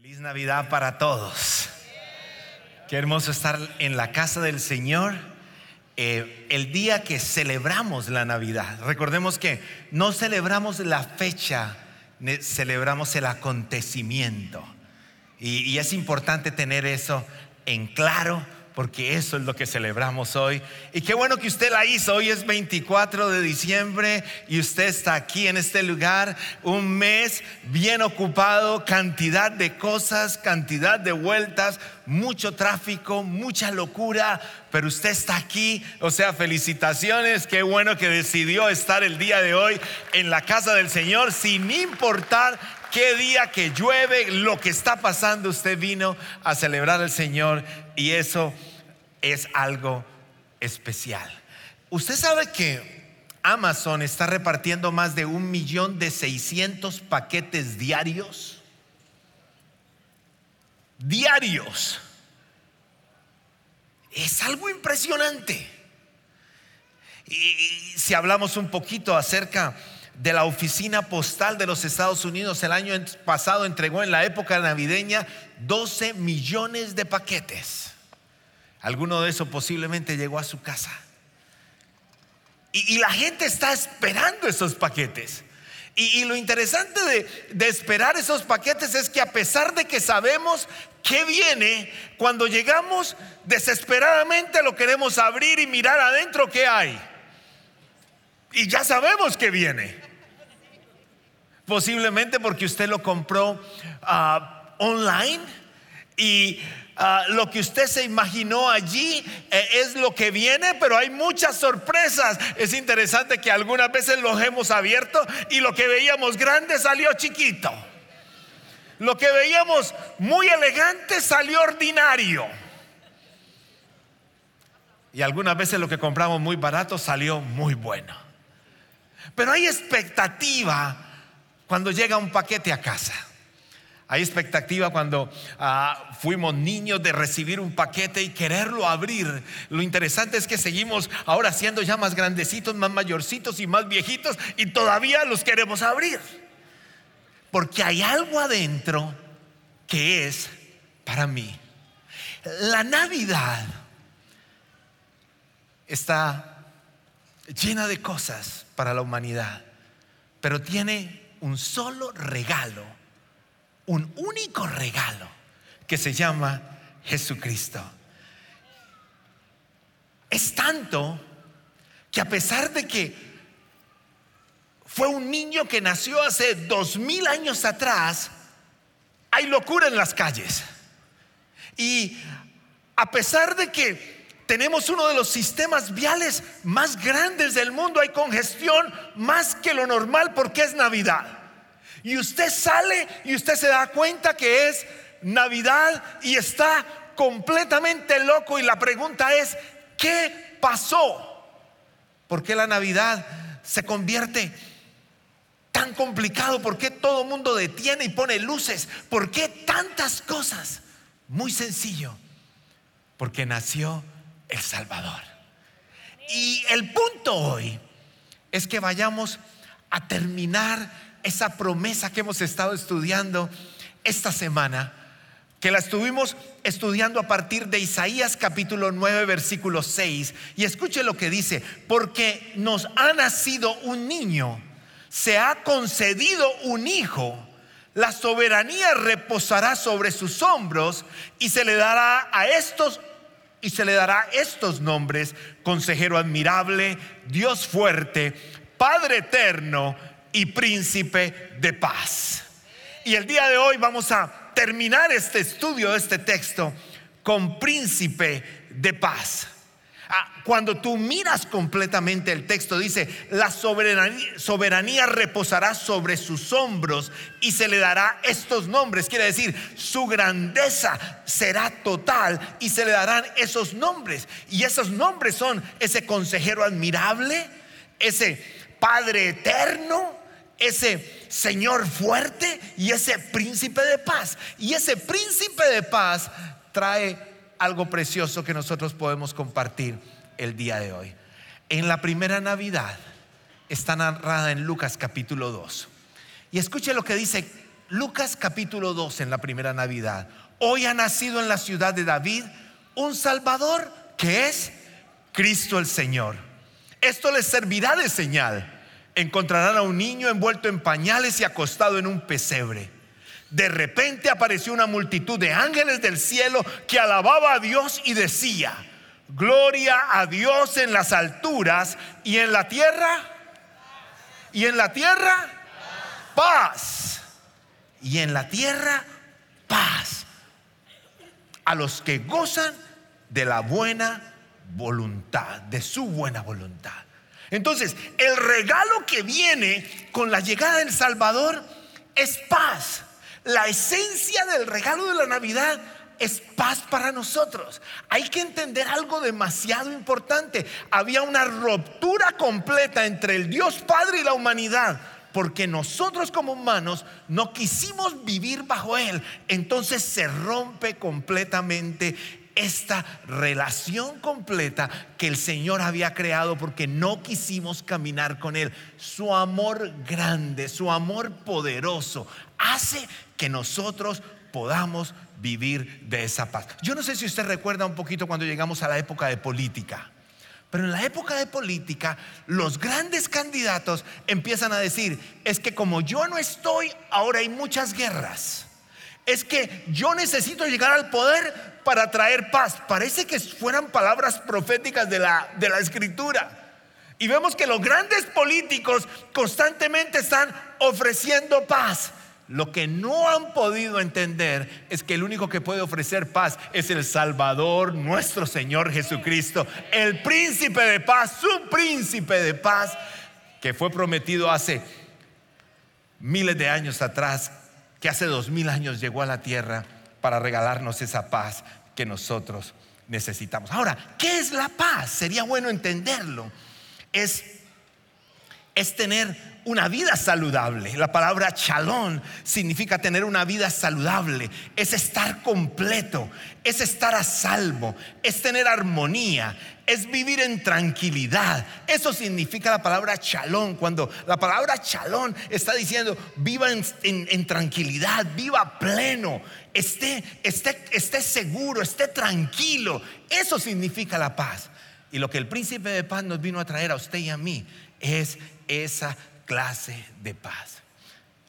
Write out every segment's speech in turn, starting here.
Feliz Navidad para todos. Qué hermoso estar en la casa del Señor eh, el día que celebramos la Navidad. Recordemos que no celebramos la fecha, celebramos el acontecimiento. y es importante tener eso en claro porque eso es lo que celebramos hoy. Y qué bueno que usted la hizo. Hoy es 24 de diciembre y usted está aquí en este lugar, un mes bien ocupado, cantidad de cosas, cantidad de vueltas, mucho tráfico, mucha locura, pero usted está aquí. O sea, felicitaciones, qué bueno que decidió estar el día de hoy en la casa del Señor sin importar qué día que llueve, lo que está pasando, usted vino a celebrar al Señor y eso es algo especial. Usted sabe que Amazon está repartiendo más de un millón de seiscientos paquetes diarios. Diarios. Es algo impresionante. Y si hablamos un poquito acerca de la oficina postal de los Estados Unidos, el año pasado entregó en la época navideña 12 millones de paquetes. Alguno de esos posiblemente llegó a su casa. Y, la gente está esperando esos paquetes. Y, lo interesante de, de, esperar esos paquetes es que a pesar de que sabemos que viene, cuando llegamos desesperadamente lo queremos abrir y mirar adentro qué hay. Y ya sabemos que viene. Posiblemente porque usted lo compró ah, online y ah, lo que usted se imaginó allí eh, es lo que viene, pero hay muchas sorpresas. Es interesante que algunas veces los hemos abierto y lo que veíamos grande salió chiquito. Lo que veíamos muy elegante salió ordinario. Y algunas veces lo que compramos muy barato salió muy bueno. Pero hay expectativa cuando llega un paquete a casa. Hay expectativa cuando ah, fuimos niños de recibir un paquete y quererlo abrir. Lo interesante es que seguimos ahora siendo ya más grandecitos, más mayorcitos y más viejitos y todavía los queremos abrir. Porque hay algo adentro que es para mí. La Navidad está llena de cosas para la humanidad, pero tiene un solo regalo, un único regalo que se llama Jesucristo. Es tanto que a pesar de que fue un niño que nació hace dos mil años atrás, hay locura en las calles. Y a pesar de que tenemos uno de los sistemas viales más grandes del mundo. Hay congestión más que lo normal porque es Navidad. Y usted sale y usted se da cuenta que es Navidad y está completamente loco. Y la pregunta es, ¿qué pasó? ¿Por qué la Navidad se convierte tan complicado? ¿Por qué todo el mundo detiene y pone luces? ¿Por qué tantas cosas? Muy sencillo. Porque nació el Salvador. Y el punto hoy es que vayamos a terminar esa promesa que hemos estado estudiando esta semana, que la estuvimos estudiando a partir de Isaías capítulo 9, versículo 6. Y escuche lo que dice, porque nos ha nacido un niño, se ha concedido un hijo. La soberanía reposará sobre sus hombros y se le dará a estos y se le dará estos nombres, consejero admirable, Dios fuerte, Padre eterno y príncipe de paz. Y el día de hoy vamos a terminar este estudio este texto con príncipe de paz. Ah, cuando tú miras completamente el texto, dice, la soberanía, reposará sobre sus hombros y se le dará estos nombres. Quiere decir, su grandeza será total y se le darán esos nombres. Y esos nombres son ese consejero admirable, ese Padre eterno, ese Señor fuerte y ese príncipe de paz. Y ese príncipe de paz trae algo precioso que nosotros podemos compartir el día de hoy. En la primera Navidad está narrada en Lucas capítulo 2. Y escuche lo que dice Lucas capítulo 2 en la primera Navidad. Hoy ha nacido en la ciudad de David un Salvador que es Cristo el Señor. Esto les servirá de señal. Encontrarán a un niño envuelto en pañales y acostado en un pesebre. De repente apareció una multitud de ángeles del cielo que alababa a Dios y decía, gloria a Dios en las alturas y en la tierra, y en la tierra, paz. Y en la tierra, paz. A los que gozan de la buena voluntad, de su buena voluntad. Entonces, el regalo que viene con la llegada del Salvador es paz. La esencia del regalo de la Navidad es paz para nosotros. Hay que entender algo demasiado importante. Había una ruptura completa entre el Dios Padre y la humanidad. Porque nosotros como humanos no quisimos vivir bajo Él. Entonces se rompe completamente esta relación completa que el Señor había creado porque no quisimos caminar con Él. Su amor grande, su amor poderoso hace que nosotros podamos vivir de esa paz. Yo no sé si usted recuerda un poquito cuando llegamos a la época de política. Pero en la época de política, los grandes candidatos empiezan a decir, es que como yo no estoy, ahora hay muchas guerras. Es que yo necesito llegar al poder para traer paz. Parece que fueran palabras proféticas de la, de la escritura. Y vemos que los grandes políticos constantemente están ofreciendo paz. Lo que no han podido entender es que el único que puede ofrecer paz es el Salvador, nuestro Señor Jesucristo, el príncipe de paz, su príncipe de paz, que fue prometido hace miles de años atrás, que hace dos mil años llegó a la tierra para regalarnos esa paz que nosotros necesitamos. Ahora, ¿qué es la paz? Sería bueno entenderlo. Es, es tener una vida saludable. La palabra chalón significa tener una vida saludable, es estar completo, es estar a salvo, es tener armonía, es vivir en tranquilidad. Eso significa la palabra chalón. Cuando la palabra chalón está diciendo viva en, tranquilidad, viva pleno, esté, esté, esté seguro, esté tranquilo. Eso significa la paz. Y lo que el príncipe de paz nos vino a traer a usted y a mí es esa clase de paz.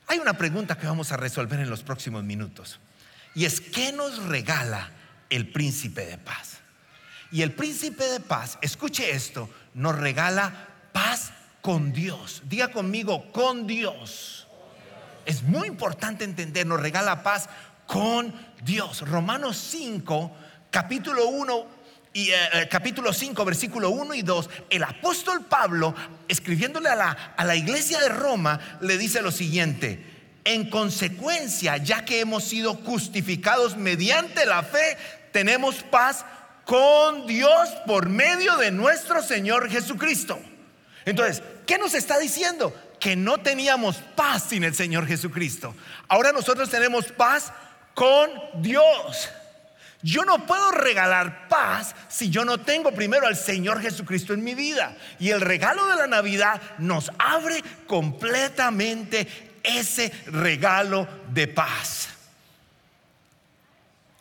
Hay una pregunta que vamos a resolver en los próximos minutos. Y es, ¿qué nos regala el príncipe de paz? Y el príncipe de paz, escuche esto, nos regala paz con Dios. Diga conmigo, con Dios. Es muy importante entender, nos regala paz con Dios. Romanos 5, capítulo 1, y eh, eh, capítulo 5, versículo 1 y 2, el apóstol Pablo, escribiéndole a la, a la iglesia de Roma, le dice lo siguiente, en consecuencia, ya que hemos sido justificados mediante la fe, tenemos paz con Dios por medio de nuestro Señor Jesucristo. Entonces, ¿qué nos está diciendo? Que no teníamos paz sin el Señor Jesucristo. Ahora nosotros tenemos paz con Dios. Yo no puedo regalar paz si yo no tengo primero al Señor Jesucristo en mi vida. Y el regalo de la Navidad nos abre completamente ese regalo de paz.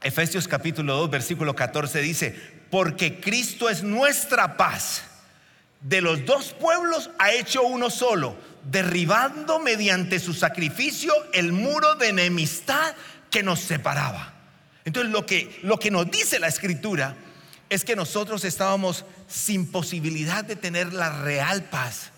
Efesios capítulo 2, versículo 14 dice, porque Cristo es nuestra paz. De los dos pueblos ha hecho uno solo, derribando mediante su sacrificio el muro de enemistad que nos separaba. Entonces lo que, lo que nos dice la escritura es que nosotros estábamos sin posibilidad de tener la real paz.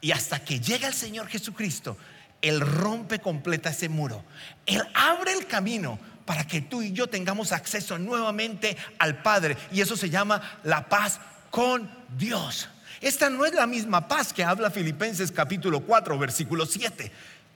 Y hasta que llega el Señor Jesucristo, Él rompe completa ese muro. Él abre el camino para que tú y yo tengamos acceso nuevamente al Padre. Y eso se llama la paz con Dios. Esta no es la misma paz que habla Filipenses capítulo 4, versículo 7.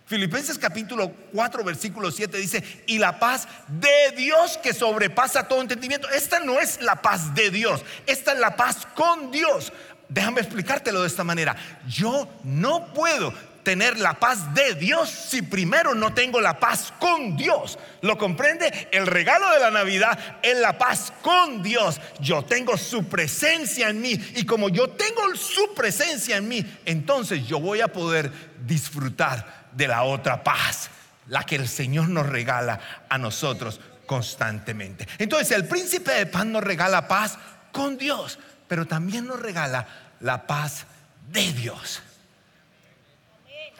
Filipenses capítulo 4, versículo 7 dice, y la paz de Dios que sobrepasa todo entendimiento. Esta no es la paz de Dios, esta es la paz con Dios. Déjame explicártelo de esta manera. Yo no puedo tener la paz de Dios si primero no tengo la paz con Dios. ¿Lo comprende? El regalo de la Navidad es la paz con Dios. Yo tengo su presencia en mí y como yo tengo su presencia en mí, entonces yo voy a poder disfrutar de la otra paz, la que el Señor nos regala a nosotros constantemente. Entonces el príncipe de paz nos regala paz con Dios, pero también nos regala la paz de Dios.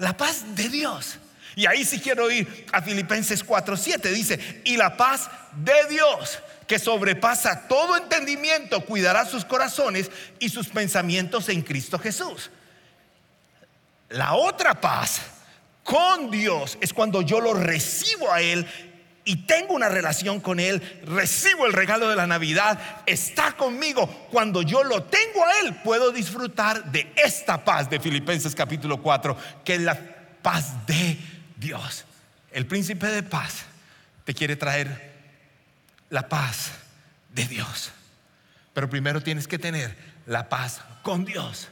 La paz de Dios. Y ahí sí quiero ir a Filipenses 4:7. Dice, y la paz de Dios, que sobrepasa todo entendimiento, cuidará sus corazones y sus pensamientos en Cristo Jesús. La otra paz con Dios es cuando yo lo recibo a Él y tengo una relación con Él, recibo el regalo de la Navidad, está conmigo. Cuando yo lo tengo a Él, puedo disfrutar de esta paz de Filipenses capítulo 4, que es la paz de Dios. El príncipe de paz te quiere traer la paz de Dios. Pero primero tienes que tener la paz con Dios.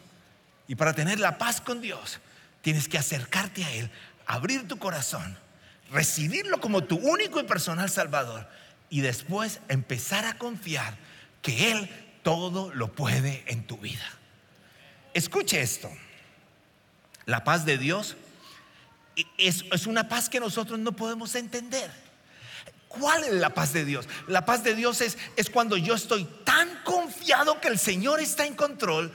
Y para tener la paz con Dios, tienes que acercarte a Él, abrir tu corazón recibirlo como tu único y personal Salvador y después empezar a confiar que Él todo lo puede en tu vida. Escuche esto, la paz de Dios es, es una paz que nosotros no podemos entender. ¿Cuál es la paz de Dios? La paz de Dios es, es cuando yo estoy tan confiado que el Señor está en control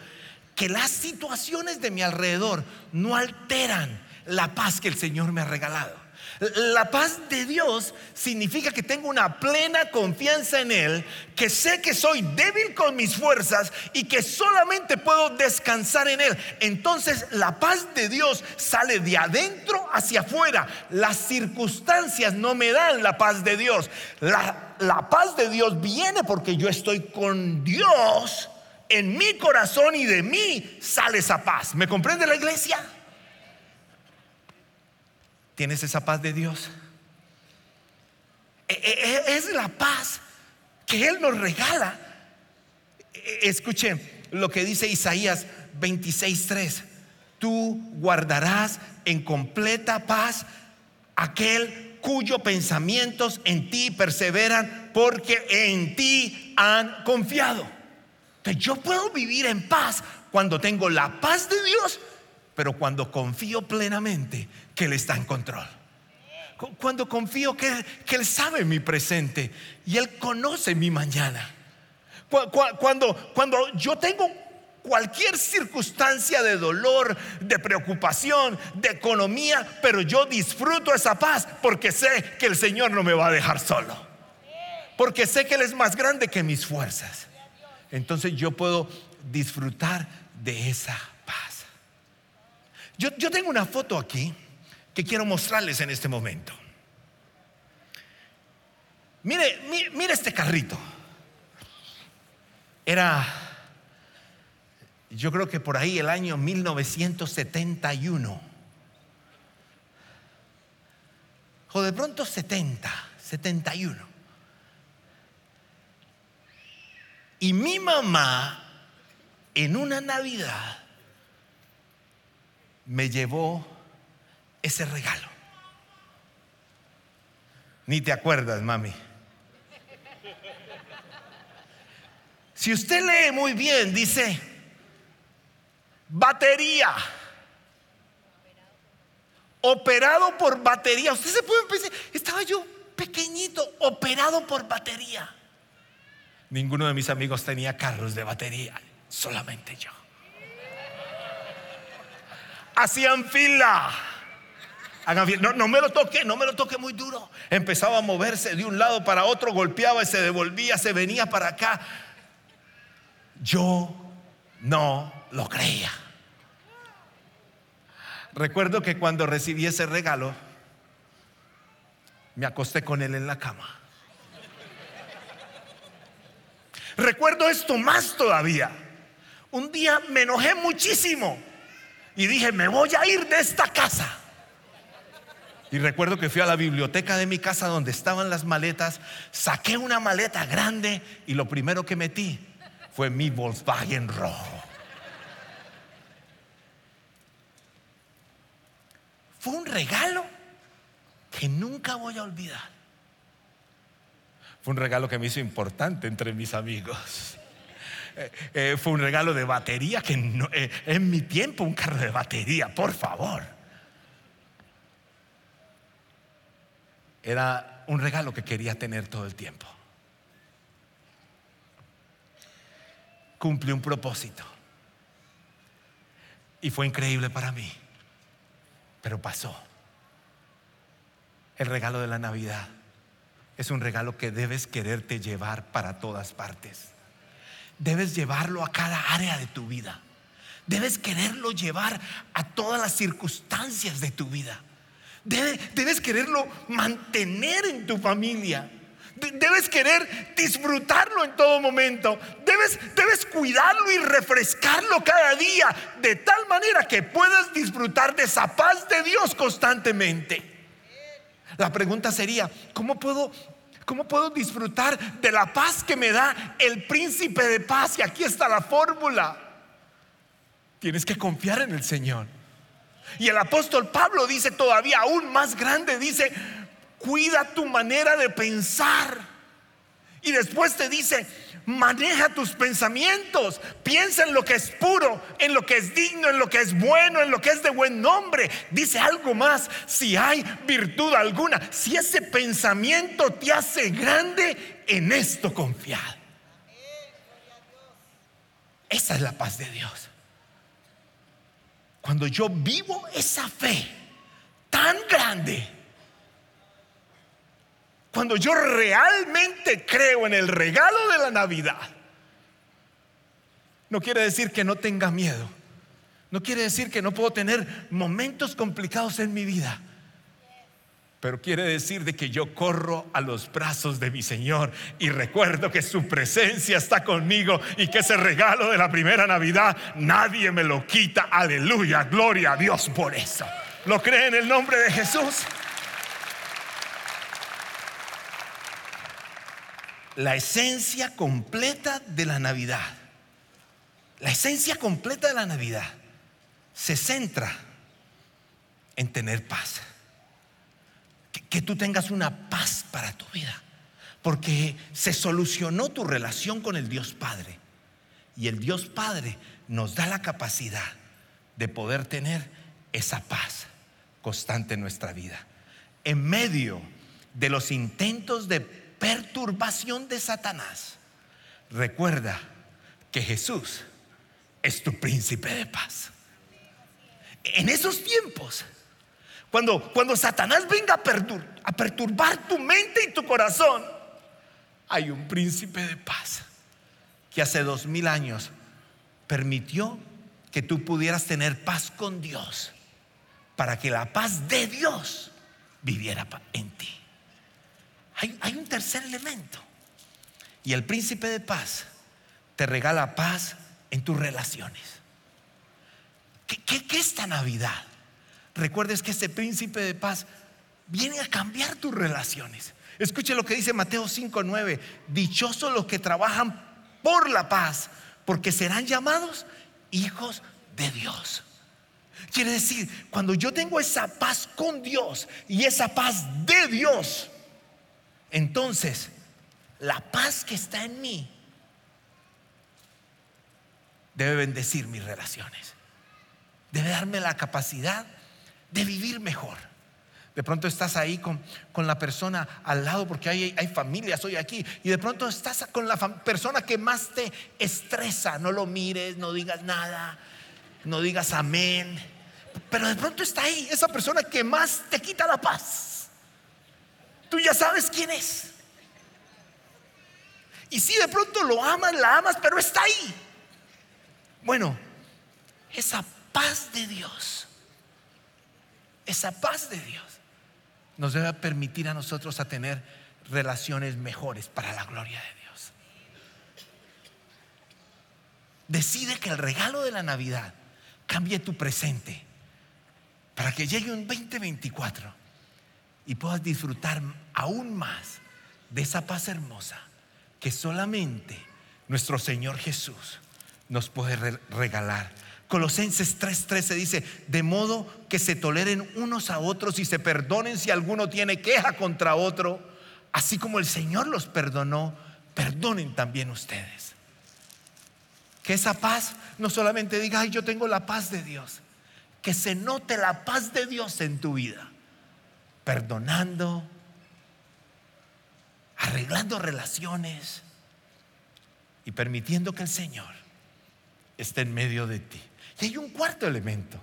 que las situaciones de mi alrededor no alteran la paz que el Señor me ha regalado. La paz de Dios significa que tengo una plena confianza en Él, que sé que soy débil con mis fuerzas y que solamente puedo descansar en Él. Entonces la paz de Dios sale de adentro hacia afuera. Las circunstancias no me dan la paz de Dios. La, la paz de Dios viene porque yo estoy con Dios en mi corazón y de mí sale esa paz. ¿Me comprende la iglesia? ¿Tienes esa paz de Dios? E, e, e, es la paz que Él nos regala. Escuche lo que dice Isaías 26:3. Tú guardarás en completa paz aquel cuyos pensamientos en ti perseveran porque en ti han confiado. Entonces yo puedo vivir en paz cuando tengo la paz de Dios pero cuando confío plenamente que Él está en control. Cuando confío que, Él sabe mi presente y Él conoce mi mañana. Cuando, cuando yo tengo cualquier circunstancia de dolor, de preocupación, de economía, pero yo disfruto esa paz porque sé que el Señor no me va a dejar solo. Porque sé que Él es más grande que mis fuerzas. Entonces yo puedo disfrutar de esa yo, tengo una foto aquí que quiero mostrarles en este momento. Mire, mire, este carrito. Era, yo creo que por ahí el año 1971. O de pronto 70, 71. Y mi mamá, en una Navidad, me llevó ese regalo. Ni te acuerdas, mami. Si usted lee muy bien, dice, batería. Operado por batería. Usted se puede pensar, estaba yo pequeñito, operado por batería. Ninguno de mis amigos tenía carros de batería, solamente yo hacían fila. No, no, me lo toque, no me lo toque muy duro. Empezaba a moverse de un lado para otro, golpeaba y se devolvía, se venía para acá. Yo no lo creía. Recuerdo que cuando recibí ese regalo, me acosté con él en la cama. Recuerdo esto más todavía. Un día me enojé muchísimo y dije, me voy a ir de esta casa. Y recuerdo que fui a la biblioteca de mi casa donde estaban las maletas, saqué una maleta grande y lo primero que metí fue mi Volkswagen rojo. Fue un regalo que nunca voy a olvidar. Fue un regalo que me hizo importante entre mis amigos. Eh, eh, fue un regalo de batería que eh, en mi tiempo un carro de batería, por favor. Era un regalo que quería tener todo el tiempo. Cumple un propósito. Y fue increíble para mí. Pero pasó. El regalo de la Navidad es un regalo que debes quererte llevar para todas partes. Debes llevarlo a cada área de tu vida. Debes quererlo llevar a todas las circunstancias de tu vida. Debes, quererlo mantener en tu familia. Debes querer disfrutarlo en todo momento. Debes, debes cuidarlo y refrescarlo cada día de tal manera que puedas disfrutar de esa paz de Dios constantemente. La pregunta sería, ¿cómo puedo, ¿cómo puedo disfrutar de la paz que me da el príncipe de paz? Y aquí está la fórmula. Tienes que confiar en el Señor. Y el apóstol Pablo dice todavía aún más grande, dice, cuida tu manera de pensar. Y después te dice, maneja tus pensamientos, piensa en lo que es puro, en lo que es digno, en lo que es bueno, en lo que es de buen nombre. Dice algo más, si hay virtud alguna, si ese pensamiento te hace grande, en esto confiad. Esa es la paz de Dios. Cuando yo vivo esa fe tan grande, cuando yo realmente creo en el regalo de la Navidad, no quiere decir que no tenga miedo. No quiere decir que no puedo tener momentos complicados en mi vida pero quiere decir de que yo corro a los brazos de mi Señor y recuerdo que su presencia está conmigo y que ese regalo de la primera Navidad nadie me lo quita. Aleluya, gloria a Dios por eso. ¿Lo cree en el nombre de Jesús? La esencia completa de la Navidad, la esencia completa de la Navidad se centra en tener paz que tú tengas una paz para tu vida, porque se solucionó tu relación con el Dios Padre. Y el Dios Padre nos da la capacidad de poder tener esa paz constante en nuestra vida. En medio de los intentos de perturbación de Satanás, recuerda que Jesús es tu príncipe de paz. En esos tiempos, cuando, Satanás venga a, a perturbar tu mente y tu corazón, hay un príncipe de paz que hace dos mil años permitió que tú pudieras tener paz con Dios para que la paz de Dios viviera en ti. Hay, hay, un tercer elemento. Y el príncipe de paz te regala paz en tus relaciones. ¿Qué, qué, qué es esta Navidad? Recuerdes que ese príncipe de paz viene a cambiar tus relaciones. Escuche lo que dice Mateo 5:9. Dichosos los que trabajan por la paz, porque serán llamados hijos de Dios. Quiere decir, cuando yo tengo esa paz con Dios y esa paz de Dios, entonces la paz que está en mí debe bendecir mis relaciones. Debe darme la capacidad de vivir mejor. De pronto estás ahí con, con la persona al lado porque hay, hay, familias hoy aquí y de pronto estás con la persona que más te estresa. No lo mires, no digas nada, no digas amén. Pero de pronto está ahí esa persona que más te quita la paz. Tú ya sabes quién es. Y si de pronto lo amas, la amas, pero está ahí. Bueno, esa paz de Dios esa paz de Dios nos debe permitir a nosotros a tener relaciones mejores para la gloria de Dios. Decide que el regalo de la Navidad cambie tu presente para que llegue un 2024 y puedas disfrutar aún más de esa paz hermosa que solamente nuestro Señor Jesús nos puede regalar Colosenses 3:13 dice, de modo que se toleren unos a otros y se perdonen si alguno tiene queja contra otro, así como el Señor los perdonó, perdonen también ustedes. Que esa paz no solamente diga, ay, yo tengo la paz de Dios, que se note la paz de Dios en tu vida, perdonando, arreglando relaciones y permitiendo que el Señor esté en medio de ti. Y hay un cuarto elemento,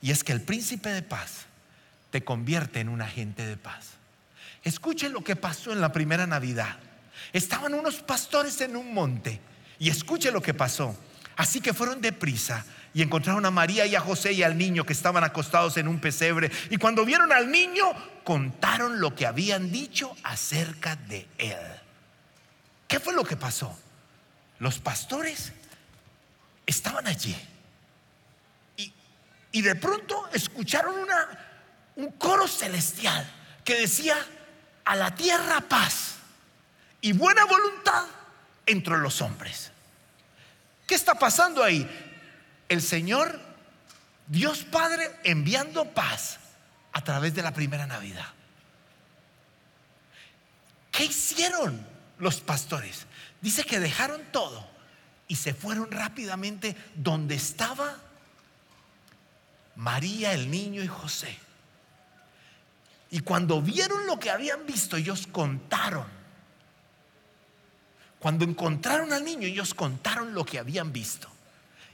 y es que el príncipe de paz te convierte en un agente de paz. Escuchen lo que pasó en la primera Navidad. Estaban unos pastores en un monte y escuche lo que pasó. Así que fueron deprisa y encontraron a María y a José y al niño que estaban acostados en un pesebre. Y cuando vieron al niño, contaron lo que habían dicho acerca de él. ¿Qué fue lo que pasó? Los pastores estaban allí. Y, de pronto escucharon una, un coro celestial que decía, a la tierra paz y buena voluntad entre los hombres. ¿Qué está pasando ahí? El Señor, Dios Padre, enviando paz a través de la primera Navidad. ¿Qué hicieron los pastores? Dice que dejaron todo y se fueron rápidamente donde estaba María, el niño y José. Y cuando vieron lo que habían visto, ellos contaron. Cuando encontraron al niño, ellos contaron lo que habían visto.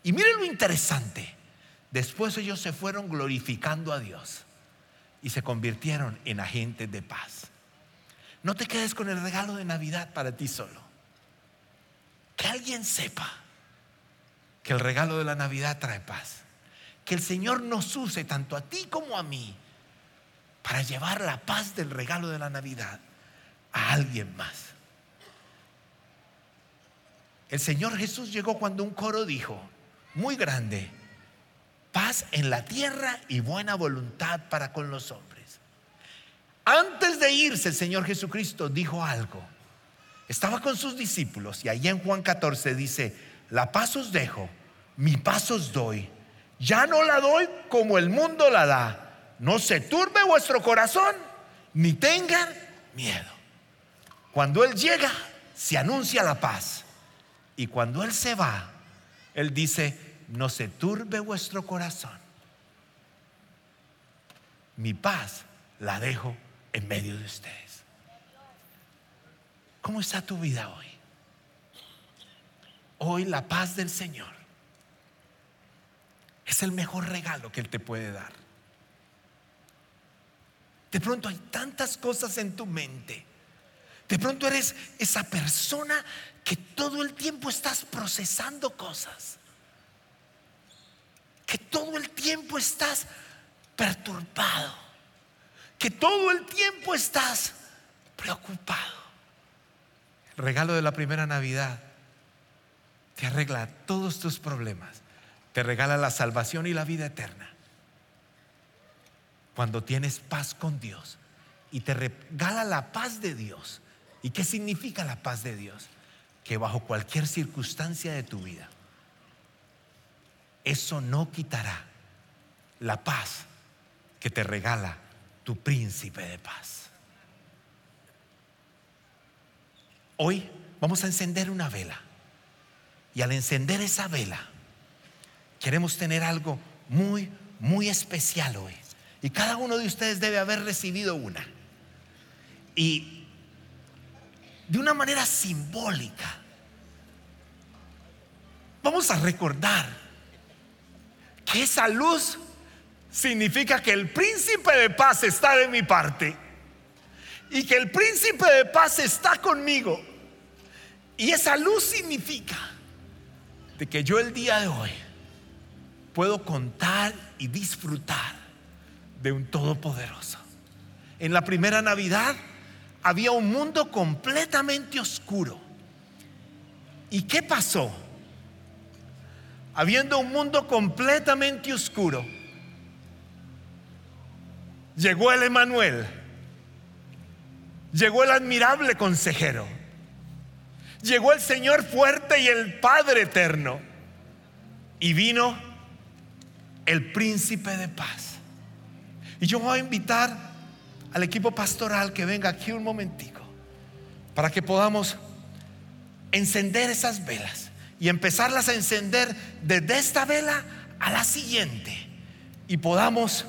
Y miren lo interesante. Después ellos se fueron glorificando a Dios y se convirtieron en agentes de paz. No te quedes con el regalo de Navidad para ti solo. Que alguien sepa que el regalo de la Navidad trae paz. Que el Señor nos use tanto a ti como a mí para llevar la paz del regalo de la Navidad a alguien más. El Señor Jesús llegó cuando un coro dijo, muy grande, paz en la tierra y buena voluntad para con los hombres. Antes de irse el Señor Jesucristo dijo algo. Estaba con sus discípulos y allí en Juan 14 dice, la paz os dejo, mi paz os doy. Ya no la doy como el mundo la da no se turbe vuestro corazón, ni tengan miedo. Cuando Él llega, se anuncia la paz. Y cuando Él se va, Él dice, no se turbe vuestro corazón. Mi paz la dejo en medio de ustedes. ¿Cómo está tu vida hoy? Hoy la paz del Señor es el mejor regalo que Él te puede dar. De pronto hay tantas cosas en tu mente. De pronto eres esa persona que todo el tiempo estás procesando cosas. Que todo el tiempo estás perturbado. Que todo el tiempo estás preocupado. El regalo de la primera Navidad te arregla todos tus problemas. Te regala la salvación y la vida eterna cuando tienes paz con Dios y te regala la paz de Dios. ¿Y qué significa la paz de Dios? Que bajo cualquier circunstancia de tu vida, eso no quitará la paz que te regala tu príncipe de paz. Hoy vamos a encender una vela. Y al encender esa vela, queremos tener algo muy, muy especial hoy. Y cada uno de ustedes debe haber recibido una. Y de una manera simbólica, vamos a recordar que esa luz significa que el príncipe de paz está de mi parte y que el príncipe de paz está conmigo. Y esa luz significa de que yo el día de hoy puedo contar y disfrutar de un todopoderoso. En la primera Navidad había un mundo completamente oscuro. ¿Y qué pasó? Habiendo un mundo completamente oscuro, llegó el Emanuel, llegó el admirable consejero, llegó el Señor fuerte y el Padre eterno, y vino el príncipe de paz. Y yo voy a invitar al equipo pastoral que venga aquí un momentico para que podamos encender esas velas y empezarlas a encender desde esta vela a la siguiente y podamos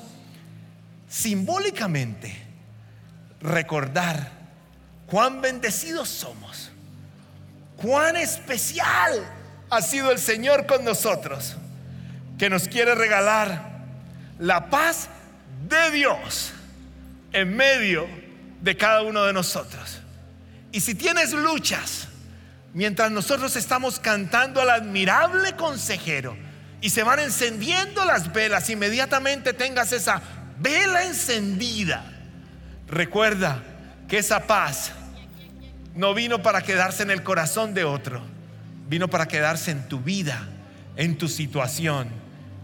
simbólicamente recordar cuán bendecidos somos, cuán especial ha sido el Señor con nosotros, que nos quiere regalar la paz de Dios en medio de cada uno de nosotros. Y si tienes luchas, mientras nosotros estamos cantando al admirable consejero y se van encendiendo las velas, inmediatamente tengas esa vela encendida. Recuerda que esa paz no vino para quedarse en el corazón de otro, vino para quedarse en tu vida, en tu situación